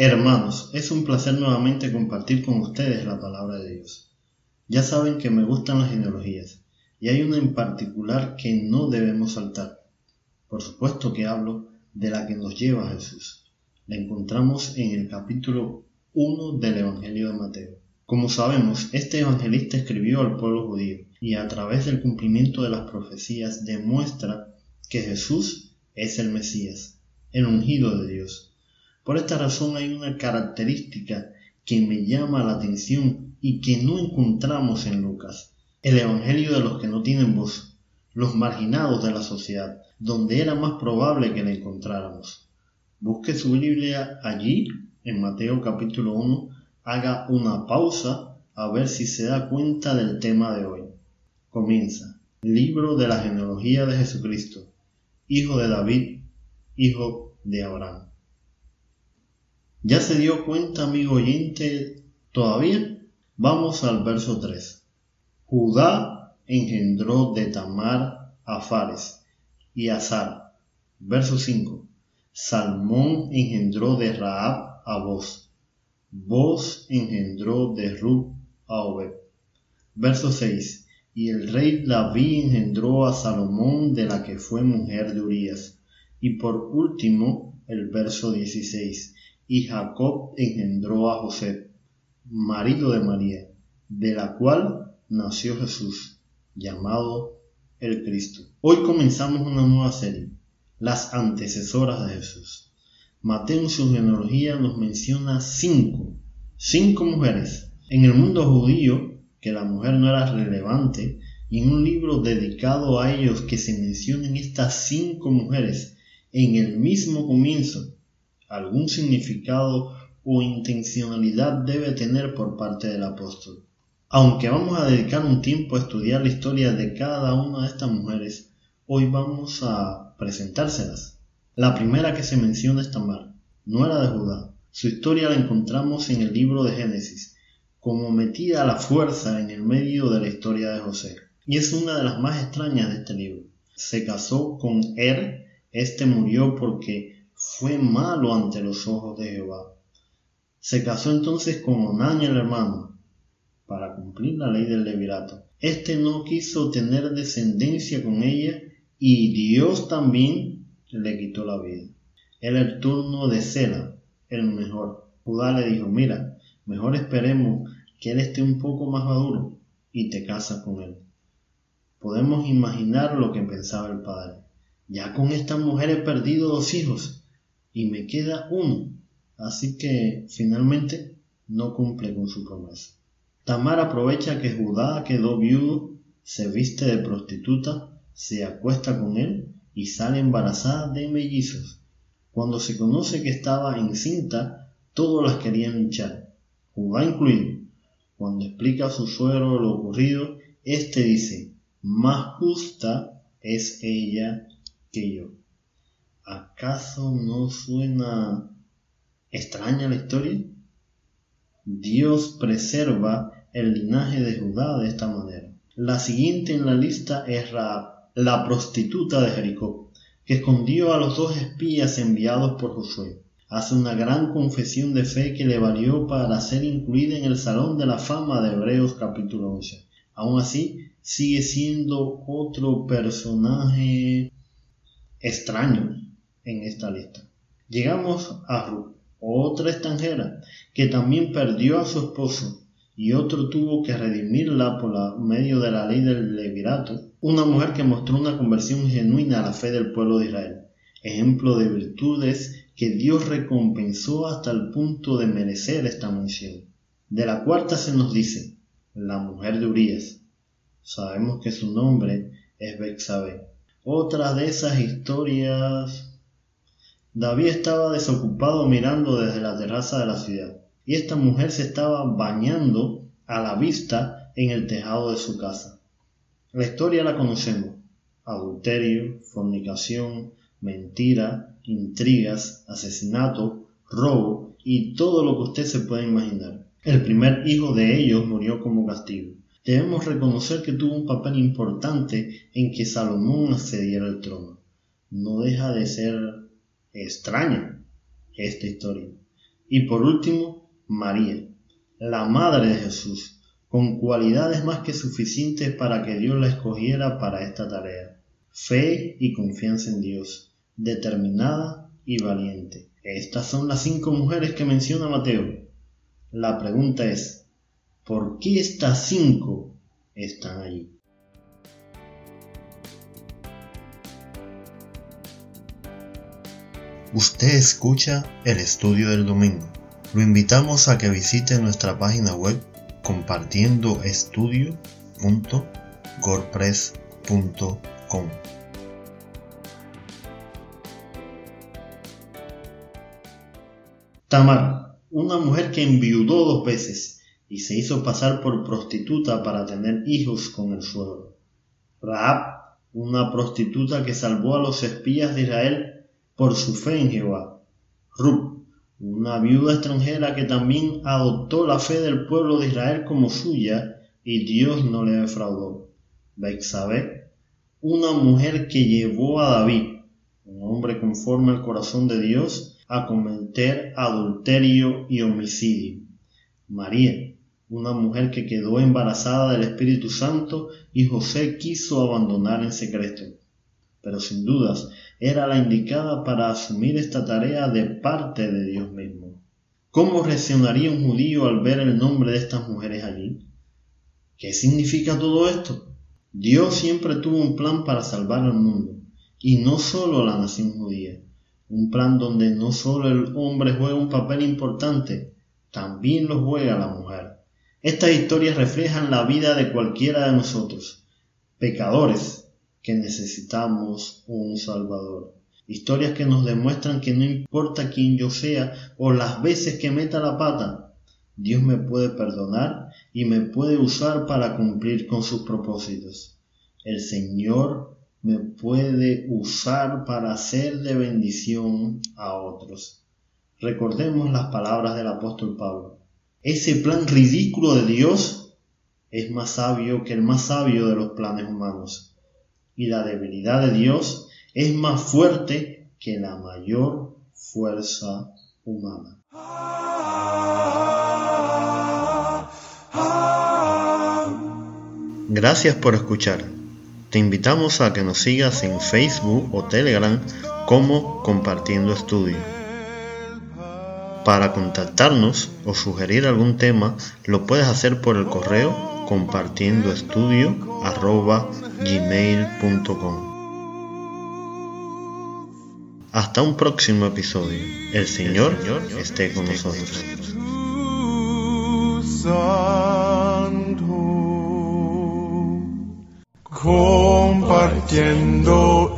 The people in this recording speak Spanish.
Hermanos, es un placer nuevamente compartir con ustedes la palabra de Dios. Ya saben que me gustan las genealogías, y hay una en particular que no debemos saltar. Por supuesto que hablo de la que nos lleva a Jesús. La encontramos en el capítulo 1 del Evangelio de Mateo. Como sabemos, este evangelista escribió al pueblo judío y a través del cumplimiento de las profecías demuestra que Jesús es el Mesías, el ungido de Dios por esta razón hay una característica que me llama la atención y que no encontramos en Lucas. El Evangelio de los que no tienen voz, los marginados de la sociedad, donde era más probable que la encontráramos. Busque su Biblia allí, en Mateo capítulo 1, haga una pausa a ver si se da cuenta del tema de hoy. Comienza. Libro de la genealogía de Jesucristo, hijo de David, hijo de Abraham. ¿Ya se dio cuenta, amigo oyente, todavía? Vamos al verso 3. Judá engendró de Tamar a Fares y a Sara. Verso 5. Salmón engendró de Raab a Boz. Boz engendró de Rub a Obed. Verso 6. Y el rey David engendró a Salomón de la que fue mujer de Urías. Y por último, el verso 16 y Jacob engendró a José, marido de María, de la cual nació Jesús, llamado el Cristo. Hoy comenzamos una nueva serie, las antecesoras de Jesús. Mateo en su genealogía nos menciona cinco, cinco mujeres. En el mundo judío, que la mujer no era relevante, y en un libro dedicado a ellos que se mencionen estas cinco mujeres en el mismo comienzo algún significado o intencionalidad debe tener por parte del apóstol. Aunque vamos a dedicar un tiempo a estudiar la historia de cada una de estas mujeres, hoy vamos a presentárselas. La primera que se menciona es Tamar, no era de Judá. Su historia la encontramos en el libro de Génesis, como metida a la fuerza en el medio de la historia de José. Y es una de las más extrañas de este libro. Se casó con Er, este murió porque fue malo ante los ojos de Jehová. Se casó entonces con Onán el hermano, para cumplir la ley del levirato. Este no quiso tener descendencia con ella y Dios también le quitó la vida. Era el turno de Sela, el mejor. Judá le dijo, mira, mejor esperemos que él esté un poco más maduro y te casas con él. Podemos imaginar lo que pensaba el padre. Ya con esta mujer he perdido dos hijos y me queda uno. Así que finalmente no cumple con su promesa. Tamar aprovecha que Judá quedó viudo, se viste de prostituta, se acuesta con él y sale embarazada de mellizos. Cuando se conoce que estaba encinta, todos las querían hinchar, Judá incluido. Cuando explica a su suegro lo ocurrido, éste dice, más justa es ella que yo. ¿Acaso no suena extraña la historia? Dios preserva el linaje de Judá de esta manera. La siguiente en la lista es Raab, la prostituta de Jericó, que escondió a los dos espías enviados por Josué. Hace una gran confesión de fe que le valió para ser incluida en el Salón de la Fama de Hebreos capítulo 11. Aún así, sigue siendo otro personaje extraño en esta lista. Llegamos a Ruth, otra extranjera, que también perdió a su esposo y otro tuvo que redimirla por medio de la ley del levirato, una mujer que mostró una conversión genuina a la fe del pueblo de Israel, ejemplo de virtudes que Dios recompensó hasta el punto de merecer esta mención. De la cuarta se nos dice, la mujer de Urias. Sabemos que su nombre es Bexabe. Otra de esas historias David estaba desocupado mirando desde la terraza de la ciudad, y esta mujer se estaba bañando a la vista en el tejado de su casa. La historia la conocemos. Adulterio, fornicación, mentira, intrigas, asesinato, robo y todo lo que usted se puede imaginar. El primer hijo de ellos murió como castigo. Debemos reconocer que tuvo un papel importante en que Salomón accediera al trono. No deja de ser extraña esta historia. Y por último, María, la madre de Jesús, con cualidades más que suficientes para que Dios la escogiera para esta tarea. Fe y confianza en Dios, determinada y valiente. Estas son las cinco mujeres que menciona Mateo. La pregunta es, ¿por qué estas cinco están allí? Usted escucha el estudio del domingo. Lo invitamos a que visite nuestra página web compartiendoestudio.gorpress.com. Tamar, una mujer que enviudó dos veces y se hizo pasar por prostituta para tener hijos con el suegro. Rahab, una prostituta que salvó a los espías de Israel por su fe en Jehová. Ruth, una viuda extranjera que también adoptó la fe del pueblo de Israel como suya y Dios no le defraudó. Bexabé, una mujer que llevó a David, un hombre conforme al corazón de Dios, a cometer adulterio y homicidio. María, una mujer que quedó embarazada del Espíritu Santo y José quiso abandonar en secreto. Pero sin dudas, era la indicada para asumir esta tarea de parte de Dios mismo. ¿Cómo reaccionaría un judío al ver el nombre de estas mujeres allí? ¿Qué significa todo esto? Dios siempre tuvo un plan para salvar al mundo, y no solo a la nación judía, un plan donde no solo el hombre juega un papel importante, también lo juega la mujer. Estas historias reflejan la vida de cualquiera de nosotros, pecadores, que necesitamos un Salvador. Historias que nos demuestran que no importa quién yo sea o las veces que meta la pata, Dios me puede perdonar y me puede usar para cumplir con sus propósitos. El Señor me puede usar para ser de bendición a otros. Recordemos las palabras del apóstol Pablo. Ese plan ridículo de Dios es más sabio que el más sabio de los planes humanos y la debilidad de Dios es más fuerte que la mayor fuerza humana. Gracias por escuchar. Te invitamos a que nos sigas en Facebook o Telegram como Compartiendo Estudio. Para contactarnos o sugerir algún tema, lo puedes hacer por el correo compartiendo gmail.com. Hasta un próximo episodio. El Señor esté con nosotros. Compartiendo